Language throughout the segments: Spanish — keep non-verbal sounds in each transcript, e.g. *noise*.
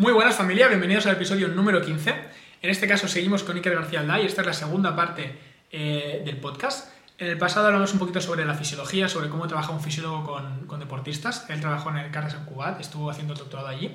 Muy buenas familia, bienvenidos al episodio número 15. En este caso seguimos con Iker García Alday, esta es la segunda parte eh, del podcast. En el pasado hablamos un poquito sobre la fisiología, sobre cómo trabaja un fisiólogo con, deportistas. Él trabajó en el Carles en Cubat, estuvo haciendo el doctorado allí.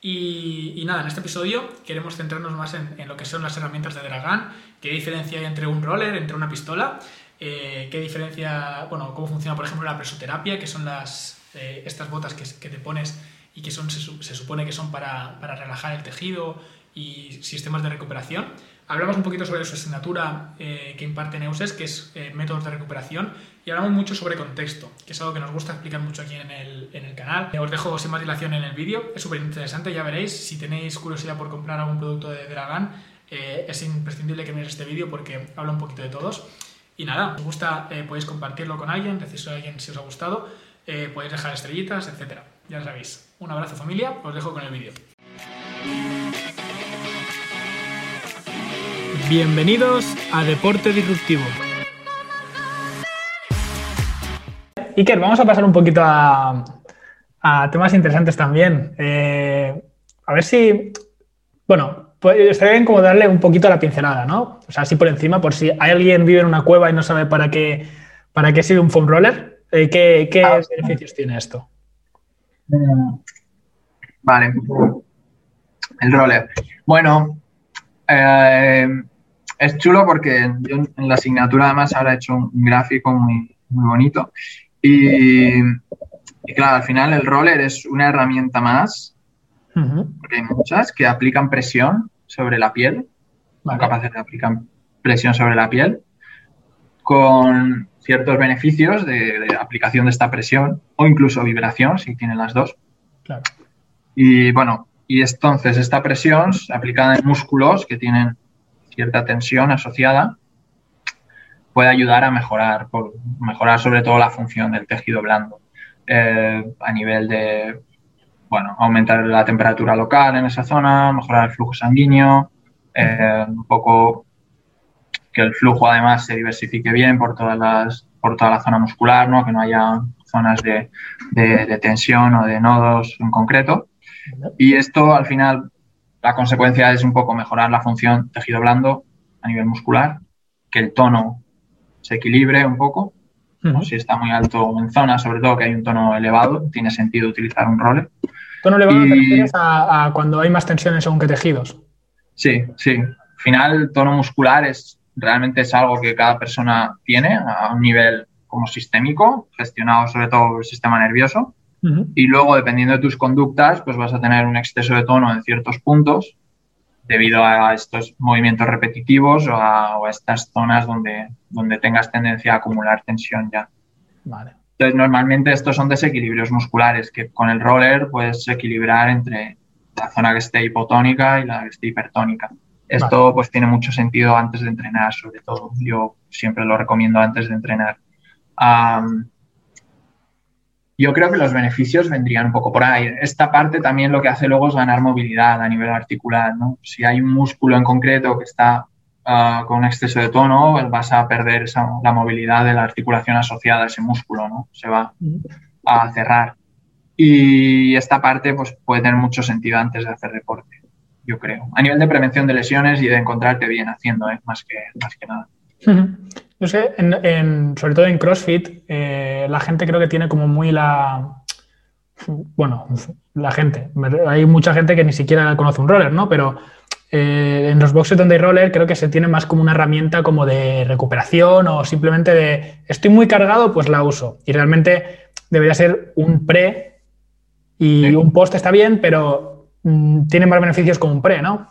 Y, nada, en este episodio queremos centrarnos más en, lo que son las herramientas de Dragan, qué diferencia hay entre un roller, entre una pistola, eh, qué diferencia, bueno, cómo funciona por ejemplo la presoterapia, que son las, eh, estas botas que, que te pones y que son, se, supone que son para, para, relajar el tejido y sistemas de recuperación. Hablamos un poquito sobre su asignatura eh, que imparte Neuses, que es eh, métodos de recuperación, y hablamos mucho sobre contexto, que es algo que nos gusta explicar mucho aquí en el, en el canal. Os dejo sin más dilación en el vídeo, es súper interesante, ya veréis. Si tenéis curiosidad por comprar algún producto de Dragan, eh, es imprescindible que miréis este vídeo porque habla un poquito de todos. Y nada, os gusta, podéis compartirlo con alguien, decís a alguien si os ha gustado, podéis dejar estrellitas, etcétera ya sabéis. Un abrazo familia, os dejo con el vídeo. Bienvenidos a Deporte Disruptivo. Iker, vamos a pasar un poquito a, temas interesantes también. Eh, a ver si, bueno, pues estaría bien como darle un poquito a la pincelada, ¿no? O sea, así por encima, por si hay alguien vive en una cueva y no sabe para qué, para qué sirve un foam roller, eh, ¿qué, qué ah. beneficios tiene esto? Vale. El roller. Bueno, eh, es chulo porque yo en la asignatura además ahora he hecho un gráfico muy, muy bonito. Y, claro, al final el roller es una herramienta más, porque hay muchas que aplican presión sobre la piel, son capaces de aplicar presión sobre la piel, con ciertos beneficios de, aplicación de esta presión o incluso vibración, si tienen las dos. Y bueno, y entonces esta presión aplicada en músculos que tienen cierta tensión asociada puede ayudar a mejorar, por, mejorar sobre todo la función del tejido blando eh, a nivel de, bueno, aumentar la temperatura local en esa zona, mejorar el flujo sanguíneo, eh, un poco que el flujo además se diversifique bien por todas las por toda la zona muscular, ¿no? que no haya zonas de, tensión o de nodos en concreto. Y esto al final la consecuencia es un poco mejorar la función tejido blando a nivel muscular, que el tono se equilibre un poco. Si está muy alto en zona, sobre todo que hay un tono elevado, tiene sentido utilizar un roller. ¿Tono elevado te refieres a, a, cuando hay más tensiones según qué tejidos? Sí, sí. Al final, el tono muscular es realmente es algo que cada persona tiene a un nivel como sistémico, gestionado sobre todo por el sistema nervioso. Y luego, dependiendo de tus conductas, pues vas a tener un exceso de tono en ciertos puntos debido a estos movimientos repetitivos o a, estas zonas donde, donde tengas tendencia a acumular tensión ya. Entonces, normalmente estos son desequilibrios musculares que con el roller puedes equilibrar entre la zona que esté hipotónica y la que esté hipertónica. Esto pues tiene mucho sentido antes de entrenar, sobre todo. Yo siempre lo recomiendo antes de entrenar. yo creo que los beneficios vendrían un poco por ahí. Esta parte también lo que hace luego es ganar movilidad a nivel articular. ¿no? Si hay un músculo en concreto que está ah, con un exceso de tono, pues vas a perder la movilidad de la articulación asociada a ese músculo, ¿no? Se va a cerrar. Y esta parte pues, puede tener mucho sentido antes de hacer deporte yo creo. A nivel de prevención de lesiones y de encontrarte bien haciendo, ¿eh? más, que, más que nada. No sé, en, sobre todo en CrossFit, eh, la gente creo que tiene como muy la... Bueno, la gente. Hay mucha gente que ni siquiera conoce un roller, ¿no? Pero eh, en los boxes donde hay roller creo que se tiene más como una herramienta como de recuperación o simplemente de estoy muy cargado, pues la uso. Y realmente debería ser un pre y un post está bien, pero Mm, tiene más beneficios como un pre, ¿no?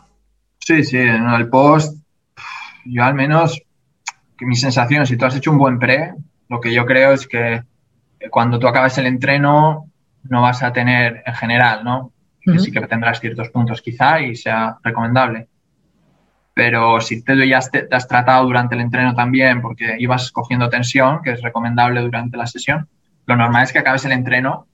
Sí, sí, en el post, yo al menos, que mi sensación, si tú has hecho un buen pre, lo que yo creo es que cuando tú acabas el entreno no vas a tener en general, ¿no? Que sí que tendrás ciertos puntos quizá y sea recomendable. Pero si te, ya te, has tratado durante el entreno también porque ibas cogiendo tensión, que es recomendable durante la sesión, lo normal es que acabes el entreno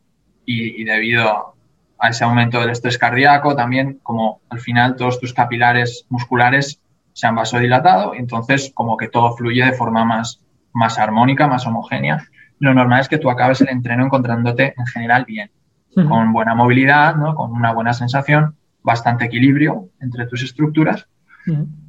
y, y debido a ese aumento del estrés cardíaco, también como al final todos tus capilares musculares se han vasodilatado y entonces como que todo fluye de forma más, más armónica, más homogénea. Lo normal es que tú acabes el entreno encontrándote en general bien, con buena movilidad, ¿no? con una buena sensación bastante equilibrio entre tus estructuras.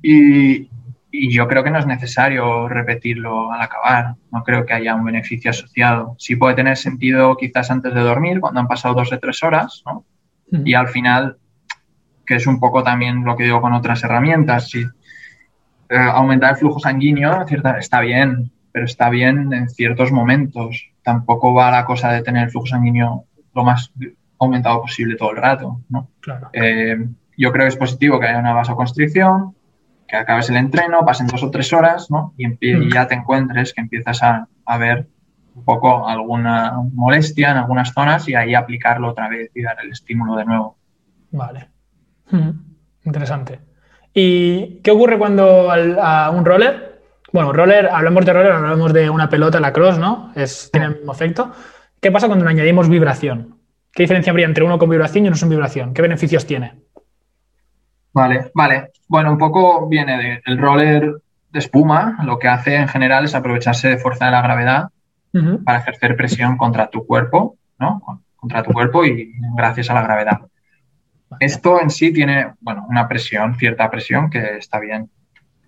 y, y, yo creo que no es necesario repetirlo al acabar. No creo que haya un beneficio asociado. Sí puede tener sentido quizás antes de dormir, cuando han pasado dos o tres horas, ¿no? Y al final, que es un poco también lo que digo con otras herramientas, si eh, aumentar el flujo sanguíneo está bien, pero está bien en ciertos momentos. Tampoco va la cosa de tener el flujo sanguíneo lo más aumentado posible todo el rato. ¿no? Eh, yo creo que es positivo que haya una vasoconstricción, que acabes el entreno, pasen dos o tres horas ¿no? y, mm. ya te encuentres que empiezas a, a, ver un poco alguna molestia en algunas zonas y ahí aplicarlo otra vez y dar el estímulo de nuevo. Vale. Mm. Interesante. ¿Y qué ocurre cuando a un roller? Bueno, roller, hablamos de roller, hablamos de una pelota, la cross, ¿no? Es, tiene el mismo efecto. ¿Qué pasa cuando le añadimos vibración? ¿Qué diferencia habría entre uno con vibración y uno sin vibración? ¿Qué beneficios tiene? Vale, vale. Bueno, un poco viene del roller de espuma. Lo que hace en general es aprovecharse de fuerza de la gravedad para ejercer presión contra tu cuerpo, ¿no? Contra tu cuerpo y gracias a la gravedad. Esto en sí tiene, bueno, una presión, cierta presión que está bien.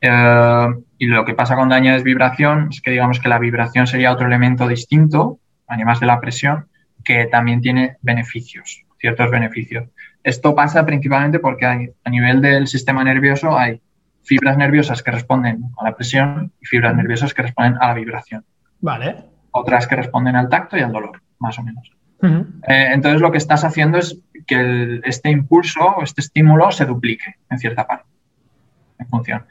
Eh, y lo que pasa cuando añades vibración es que digamos que la vibración sería otro elemento distinto, además de la presión, que también tiene beneficios, ciertos beneficios. Esto pasa principalmente porque hay, a nivel del sistema nervioso hay fibras nerviosas que responden a la presión y fibras nerviosas que responden a la vibración. Vale. Otras que responden al tacto y al dolor, más o menos. Eh, entonces lo que estás haciendo es que este impulso o este estímulo se duplique en cierta parte, en función.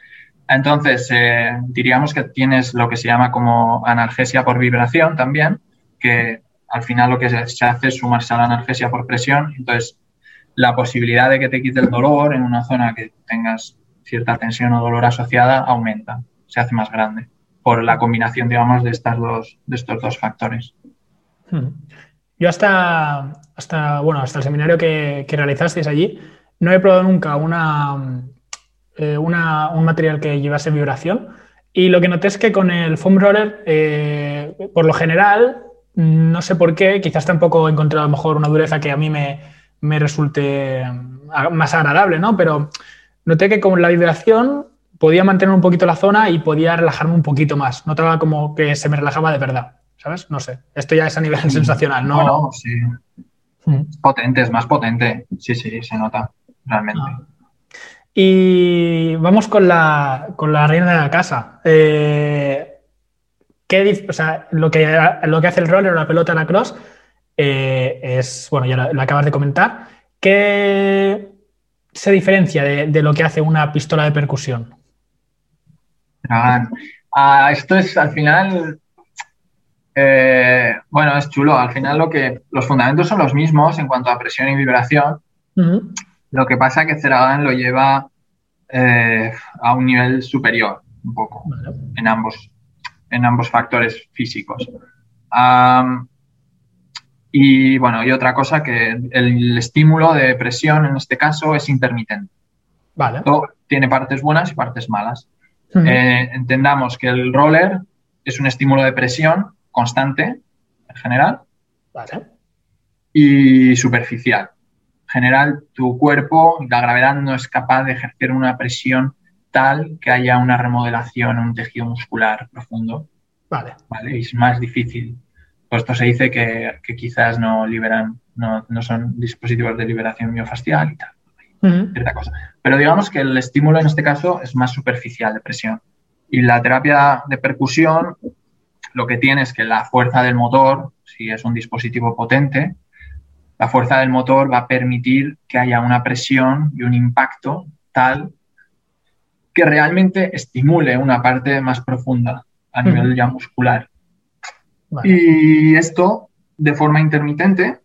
Entonces, eh, diríamos que tienes lo que se llama como analgesia por vibración también, que al final lo que se hace es sumarse a la analgesia por presión. Entonces, la posibilidad de que te quite el dolor en una zona que tengas cierta tensión o dolor asociada aumenta, se hace más grande por la combinación, digamos, de, estas dos, de estos dos factores. Yo hasta, hasta, bueno, hasta el seminario que, realizasteis allí, no he probado nunca una, eh, una, un material que llevase vibración. Y lo que noté es que con el foam roller, eh, por lo general, no sé por qué, quizás tampoco he encontrado a lo mejor una dureza que a mí me, me resulte mm, más agradable, ¿no? Pero noté que con la vibración podía mantener un poquito la zona y podía relajarme un poquito más. Notaba como que se me relajaba de verdad. ¿sabes? No sé. Esto ya es a nivel sensacional, ¿no? Bueno, sí. Mm. Potente, es más potente. Sí, sí, se nota, realmente. Ah. Y vamos con la, con la reina de la casa. Eh, ¿qué, o sea, lo que, lo que hace el roller o la pelota en la cross eh, es, bueno, ya lo, acabas de comentar. ¿Qué se diferencia de, lo que hace una pistola de percusión? Ah, esto es al final eh, bueno, es chulo. Al final lo que los fundamentos son los mismos en cuanto a presión y vibración. Lo que pasa es que Ceragan lo lleva eh, a un nivel superior, un poco, en, ambos, en ambos factores físicos. Y bueno, y otra cosa que el, estímulo de presión en este caso es intermitente. Vale. tiene partes buenas y partes malas. Eh, entendamos que el roller es un estímulo de presión constante en general y superficial. En general, tu cuerpo, la gravedad no es capaz de ejercer una presión tal que haya una remodelación en un tejido muscular profundo. Vale. ¿vale? es más difícil. Por esto se dice que, quizás no liberan, no, son dispositivos de liberación miofascial y tal. Cierta cosa. Pero digamos que el estímulo en este caso es más superficial de presión. Y la terapia de percusión lo que tiene es que la fuerza del motor, si es un dispositivo potente, la fuerza del motor va a permitir que haya una presión y un impacto tal que realmente estimule una parte más profunda a nivel ya muscular. Y esto de forma intermitente,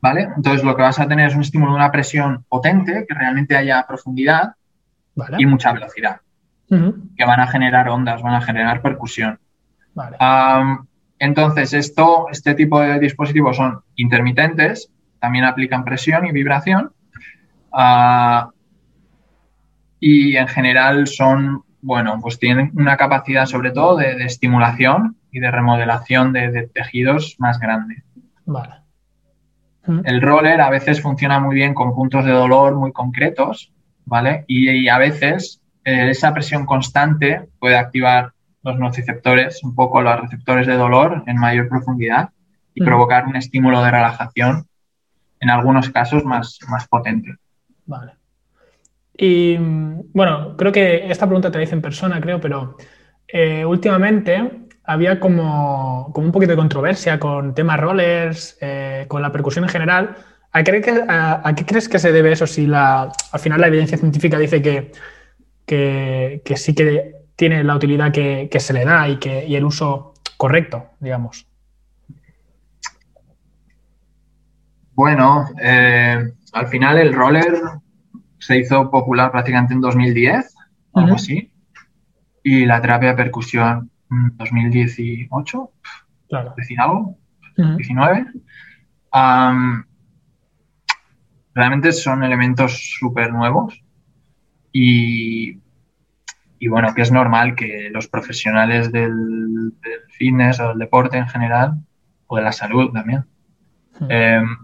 ¿vale? Entonces lo que vas a tener es un estímulo de una presión potente, que realmente haya profundidad y mucha velocidad, que van a generar ondas, van a generar percusión entonces, esto, este tipo de dispositivos son intermitentes, también aplican presión y vibración. Ah, y en general son, bueno, pues tienen una capacidad sobre todo de, estimulación y de remodelación de, tejidos más grande. Vale. El roller a veces funciona muy bien con puntos de dolor muy concretos, ¿vale? Y, a veces eh, esa presión constante puede activar los nociceptores, un poco los receptores de dolor en mayor profundidad y provocar un estímulo de relajación, en algunos casos más, más potente. Vale. Y bueno, creo que esta pregunta te la hice en persona, creo, pero eh, últimamente había como, un poquito de controversia con temas rollers, eh, con la percusión en general. ¿A qué, crees que se debe eso si la, al final la evidencia científica dice que, que, sí que tiene la utilidad que, se le da y, que, y el uso correcto, digamos? Bueno, eh, al final el roller se hizo popular prácticamente en 2010, algo así, y la terapia de percusión 2018, claro. decir algo, 19. realmente son elementos súper nuevos y, y, bueno, que es normal que los profesionales del, fitness o del deporte en general, o de la salud también, em,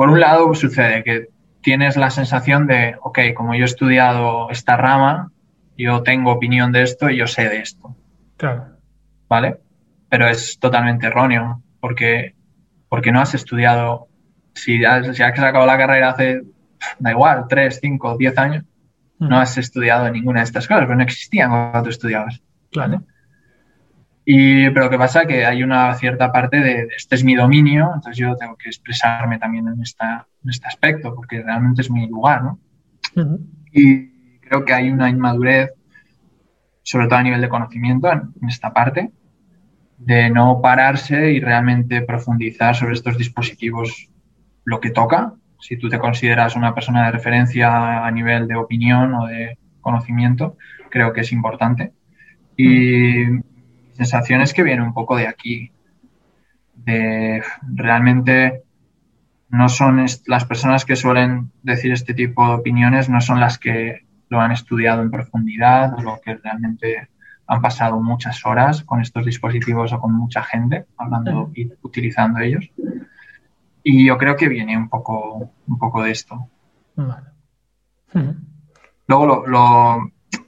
por un lado sucede que tienes la sensación de, ok, como yo he estudiado esta rama, yo tengo opinión de esto y yo sé de esto. Claro. ¿Vale? Pero es totalmente erróneo, porque, porque no has estudiado, si has, si has sacado la carrera hace, da igual, 3, 5, 10 años, no has estudiado ninguna de estas cosas, pero no existían cuando tú estudiabas. Claro. Y, pero lo que pasa es que hay una cierta parte de, este es mi dominio, entonces yo tengo que expresarme también en, esta, en este aspecto, porque realmente es mi lugar, ¿no? Y creo que hay una inmadurez, sobre todo a nivel de conocimiento, en, esta parte, de no pararse y realmente profundizar sobre estos dispositivos lo que toca. Si tú te consideras una persona de referencia a nivel de opinión o de conocimiento, creo que es importante. Y mi sensación es que viene un poco de aquí, de realmente no son las personas que suelen decir este tipo de opiniones, no son las que lo han estudiado en profundidad, lo que realmente han pasado muchas horas con estos dispositivos o con mucha gente hablando y utilizando ellos. Y yo creo que viene un poco, un poco de esto. Luego,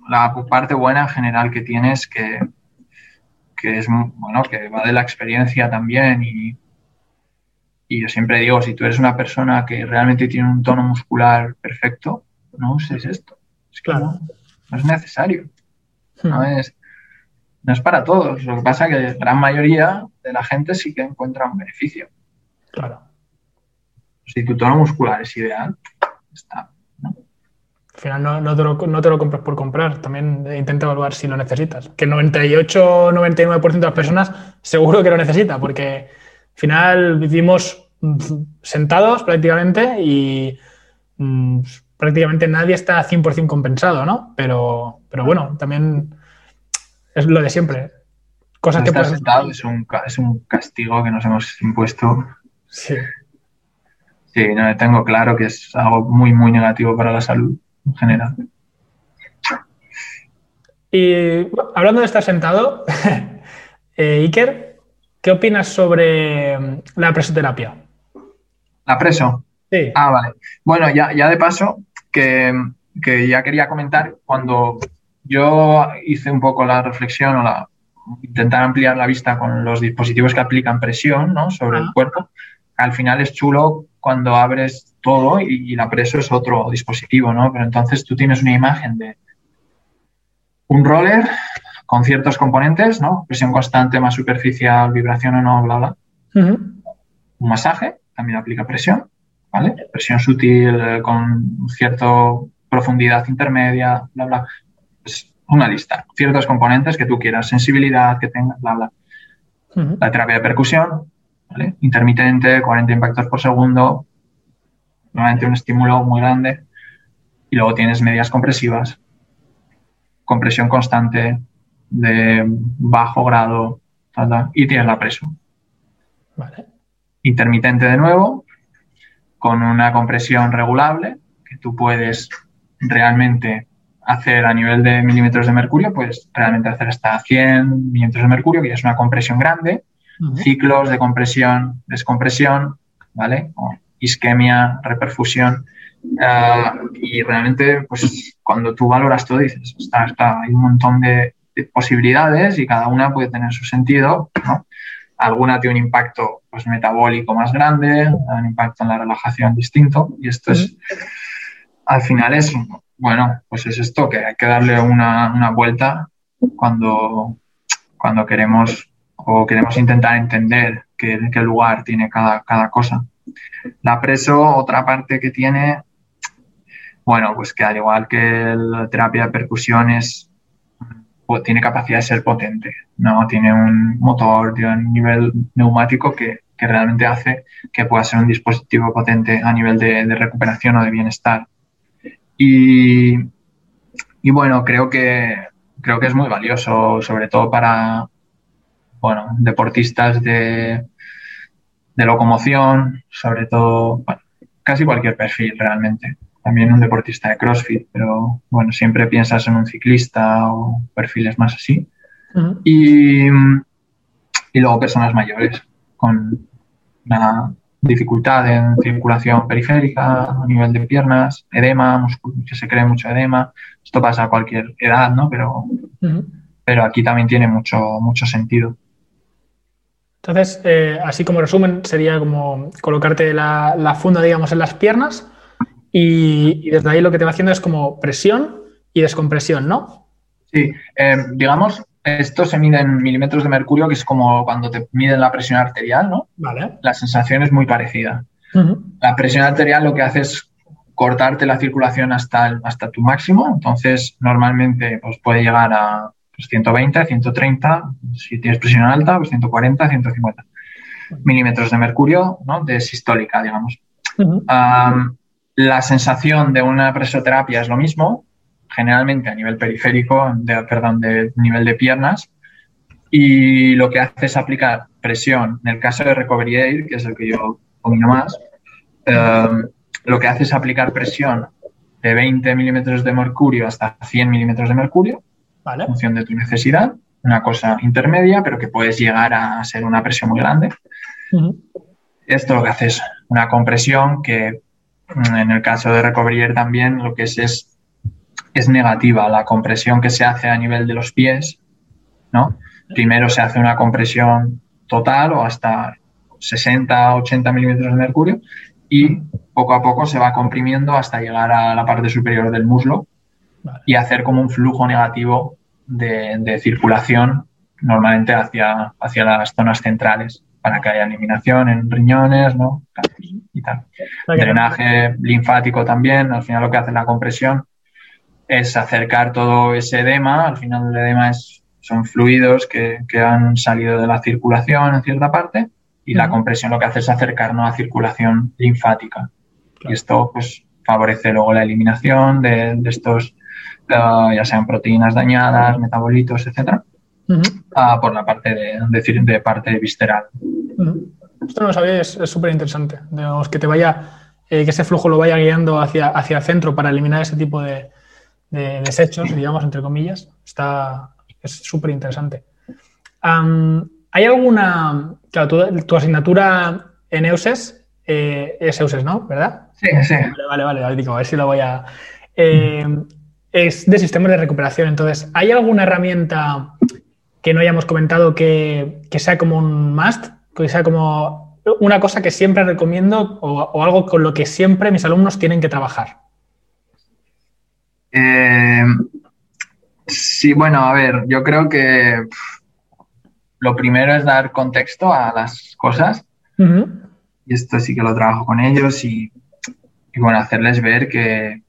la parte buena en general que tiene es que, que, es, bueno, que va de la experiencia también y, y yo siempre digo, si tú eres una persona que realmente tiene un tono muscular perfecto, no uses esto. Es claro. no es necesario. No hmm. es, no es para todos. Lo que pasa es que la gran mayoría de la gente sí que encuentra un beneficio. Claro. Si tu tono muscular es ideal, está. Al final no, te lo, no, te lo, compras por comprar, también intenta evaluar si lo necesitas. Que el 98-99% de las personas seguro que lo necesita, porque al final vivimos sentados prácticamente y mm, prácticamente nadie está 100% compensado, ¿no? Pero, pero bueno, también es lo de siempre. Cosas que sentado es un, es un castigo que nos hemos impuesto. Sí. Sí, no, tengo claro que es algo muy, muy negativo para la salud en general. Y hablando de estar sentado, *laughs* eh, Iker, ¿qué opinas sobre mm, la presoterapia? ¿La preso? Sí. Ah, vale. Bueno, ya, ya de paso, que, ya quería comentar cuando yo hice un poco la reflexión o la, intentar ampliar la vista con los dispositivos que aplican presión ¿no? sobre el cuerpo. Al final es chulo cuando abres todo y, la preso es otro dispositivo, ¿no? Pero entonces tú tienes una imagen de un roller con ciertos componentes, ¿no? Presión constante más superficial, vibración o no, bla, bla. Un masaje también aplica presión. ¿vale? Presión sutil eh, con cierta profundidad intermedia, bla, bla. Es una lista. Ciertos componentes que tú quieras, sensibilidad que tengas, bla, bla. La terapia de percusión, ¿vale? Intermitente, 40 impactos por segundo, normalmente un estímulo muy grande. Y luego tienes medias compresivas, compresión constante de bajo grado, y tienes la presión. Intermitente de nuevo, con una compresión regulable que tú puedes realmente hacer a nivel de milímetros de mercurio, pues realmente hacer hasta 100 milímetros de mercurio, que ya es una compresión grande, ciclos de compresión, descompresión, ¿vale? O isquemia, reperfusión. Ah, y realmente, pues cuando tú valoras todo, dices, está, está, hay un montón de, posibilidades y cada una puede tener su sentido, ¿no? Alguna tiene un impacto pues, metabólico más grande, un impacto en la relajación distinto y esto es, al final es, bueno, pues es esto, que hay que darle una, una vuelta cuando, cuando queremos o queremos intentar entender qué, qué lugar tiene cada, cada cosa. La preso, otra parte que tiene, bueno, pues que al igual que la terapia de percusiones, pues tiene capacidad de ser potente, ¿no? Tiene un motor de un nivel neumático que, realmente hace que pueda ser un dispositivo potente a nivel de, de recuperación o de bienestar. Y, y, bueno, creo que, creo que es muy valioso, sobre todo para, bueno, deportistas de, de locomoción, sobre todo, casi cualquier perfil realmente. También un deportista de CrossFit, pero bueno, siempre piensas en un ciclista o perfiles más así. y, y, luego personas mayores con una dificultad en circulación periférica a nivel de piernas, edema, que se cree mucho edema. Esto pasa a cualquier edad, ¿no? Pero, pero aquí también tiene mucho, mucho sentido. Entonces, eh, así como resumen, sería como colocarte la, funda, digamos, en las piernas y, desde ahí lo que te va haciendo es como presión y descompresión, ¿no? Sí, eh, digamos, esto se mide en milímetros de mercurio, que es como cuando te miden la presión arterial, ¿no? Vale. La sensación es muy parecida. La presión arterial lo que hace es cortarte la circulación hasta, hasta tu máximo, entonces normalmente pues, puede llegar a 120, 130, si tienes presión alta, pues 140, 150 milímetros de mercurio, ¿no? De sistólica, digamos. la sensación de una presoterapia es lo mismo, generalmente a nivel periférico, de, perdón, de nivel de piernas, y lo que hace es aplicar presión. En el caso de Recovery Air, que es el que yo domino más, lo que hace es aplicar presión de 20 milímetros de mercurio hasta 100 milímetros de mercurio en función de tu necesidad, una cosa intermedia, pero que puedes llegar a ser una presión muy grande. Esto lo que hace es una compresión que mm, en el caso de Recovery también lo que es, es es negativa la compresión que se hace a nivel de los pies, ¿no? Primero se hace una compresión total o hasta 60, 80 milímetros de mercurio y poco a poco se va comprimiendo hasta llegar a la parte superior del muslo y hacer como un flujo negativo de, circulación normalmente hacia, hacia las zonas centrales para que haya eliminación en riñones, ¿no? Y tal. Drenaje linfático también, al final lo que hace la compresión es acercar todo ese edema, al final el edema es, son fluidos que, que han salido de la circulación en cierta parte y la compresión lo que hace es acercarnos a circulación linfática. Y esto pues favorece luego la eliminación de, de estos ya sean proteínas dañadas, metabolitos, etcétera, ah, por la parte de, de parte visceral. Esto no lo sabía, es súper interesante. que te vaya, eh, que ese flujo lo vaya guiando hacia, hacia el centro para eliminar ese tipo de, desechos, digamos, entre comillas. Está, es súper interesante. ¿Hay alguna, claro, tu, asignatura en EUSES eh, es EUSES, ¿no? ¿Verdad? Sí, sí. Vale, vale, vale, a ver si lo voy a... Eh, es de sistemas de recuperación. Entonces, ¿hay alguna herramienta que no hayamos comentado que, sea como un must? Que sea como una cosa que siempre recomiendo o, algo con lo que siempre mis alumnos tienen que trabajar. Eh, sí, bueno, a ver, yo creo que lo primero es dar contexto a las cosas. Y esto sí que lo trabajo con ellos y, y bueno, hacerles ver que,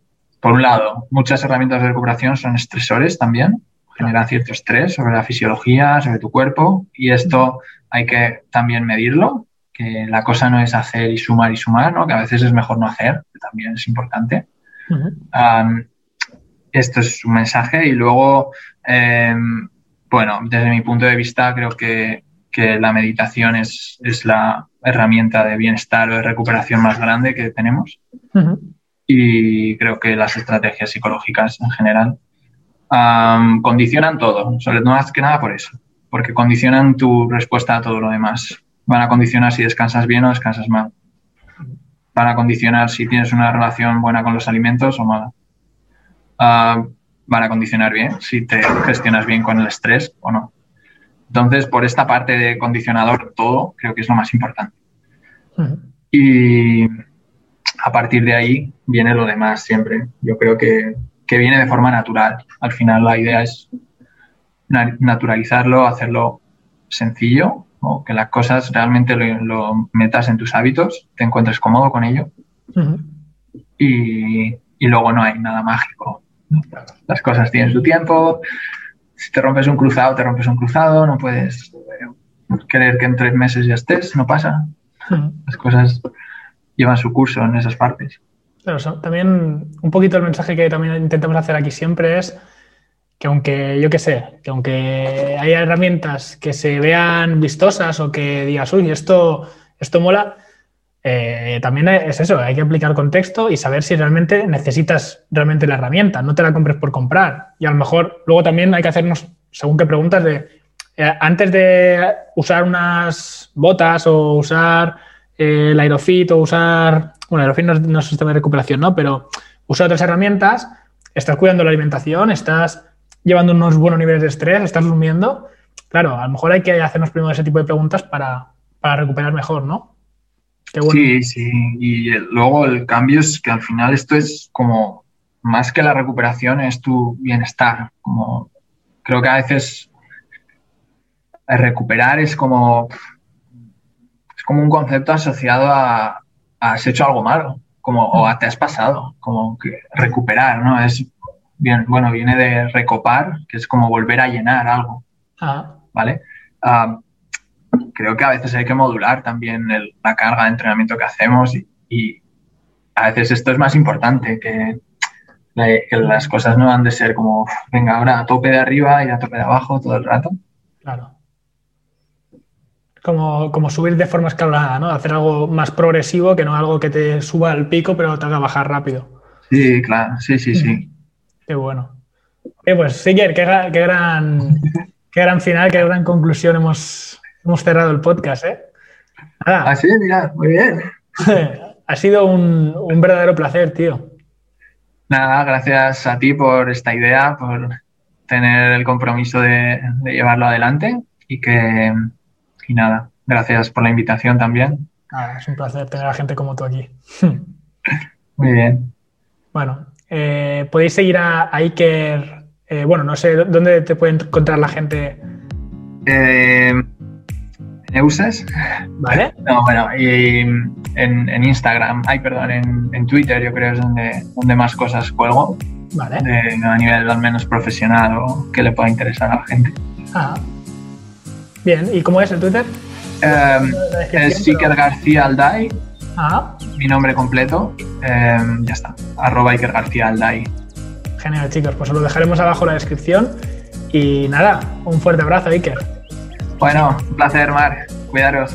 por un lado, muchas herramientas de recuperación son estresores también, generan cierto estrés sobre la fisiología, sobre tu cuerpo, y esto hay que también medirlo, que la cosa no es hacer y sumar y sumar, ¿no? que a veces es mejor no hacer, que también es importante. esto es un mensaje y luego, em, bueno, desde mi punto de vista creo que, que la meditación es, es, la herramienta de bienestar o de recuperación más grande que tenemos y creo que las estrategias psicológicas en general condicionan todo, sobre todo más que nada por eso, porque condicionan tu respuesta a todo lo demás. Van a condicionar si descansas bien o descansas mal. Van a condicionar si tienes una relación buena con los alimentos o mala. Van a condicionar bien si te gestionas bien con el estrés o no. Entonces, por esta parte de condicionador, todo creo que es lo más importante. Y a partir de ahí viene lo demás siempre. Yo creo que, que viene de forma natural. Al final la idea es naturalizarlo, hacerlo sencillo, o que las cosas realmente lo, metas en tus hábitos, te encuentres cómodo con ello. y, y, luego no hay nada mágico. Las cosas tienen su tiempo. Si te rompes un cruzado, te rompes un cruzado. No puedes eh, querer que en tres meses ya estés, no pasa. Las cosas llevan su curso en esas partes. También un poquito el mensaje que también intentamos hacer aquí siempre es que aunque, yo qué sé, que aunque haya herramientas que se vean vistosas o que digas, uy, esto, esto mola, eh, también es eso, hay que aplicar contexto y saber si realmente necesitas realmente la herramienta, no te la compres por comprar. Y a lo mejor luego también hay que hacernos, según qué preguntas, de eh, antes de usar unas botas o usar eh, el Aerofit o usar, bueno, Aerofit no, es un sistema de recuperación, ¿no? Pero usar otras herramientas, estás cuidando la alimentación, estás llevando unos buenos niveles de estrés, estás durmiendo. Claro, a lo mejor hay que hacernos primero ese tipo de preguntas para, para recuperar mejor, ¿no? Sí, sí. Y luego el cambio es que al final esto es como, más que la recuperación, es tu bienestar. Como, creo que a veces recuperar es como, es como un concepto asociado a, has hecho algo malo, como, o a te has pasado, como que recuperar, ¿no? Es bien, bueno, viene de recopar, que es como volver a llenar algo. Ah. ¿Vale? Creo que a veces hay que modular también la carga de entrenamiento que hacemos y, a veces esto es más importante que, las cosas no han de ser como, venga, ahora a tope de arriba y a tope de abajo todo el rato. Claro. Como, como subir de forma escalonada, ¿no? Hacer algo más progresivo que no algo que te suba al pico pero te haga bajar rápido. Sí, claro, sí, sí, sí. *laughs* Qué bueno. Eh, pues, Siker, qué, qué, gran, qué gran final, qué gran conclusión hemos, hemos cerrado el podcast, ¿eh? Así, ah, mira, muy bien. *laughs* ha sido un, verdadero placer, tío. Nada, gracias a ti por esta idea, por tener el compromiso de, llevarlo adelante y que, y nada, gracias por la invitación también. es un placer tener a gente como tú aquí. *laughs* Muy bien. Bueno, eh, podéis seguir a, Iker, eh, bueno, no sé, ¿dónde te puede encontrar la gente? Eh, en Euses. ¿Vale? *laughs* No, bueno, y en, Instagram, ay, perdón, en, Twitter yo creo es donde, donde más cosas cuelgo. Vale. a nivel al menos profesional o que le pueda interesar a la gente. Ah. Bien, ¿y cómo es el Twitter? es Iker García Alday Ah. Mi nombre completo, em, ya está, arroba Iker García Alday. Genial, chicos, pues os lo dejaremos abajo en la descripción. Y nada, un fuerte abrazo, Iker. Bueno, un placer, Mar. Cuidaros.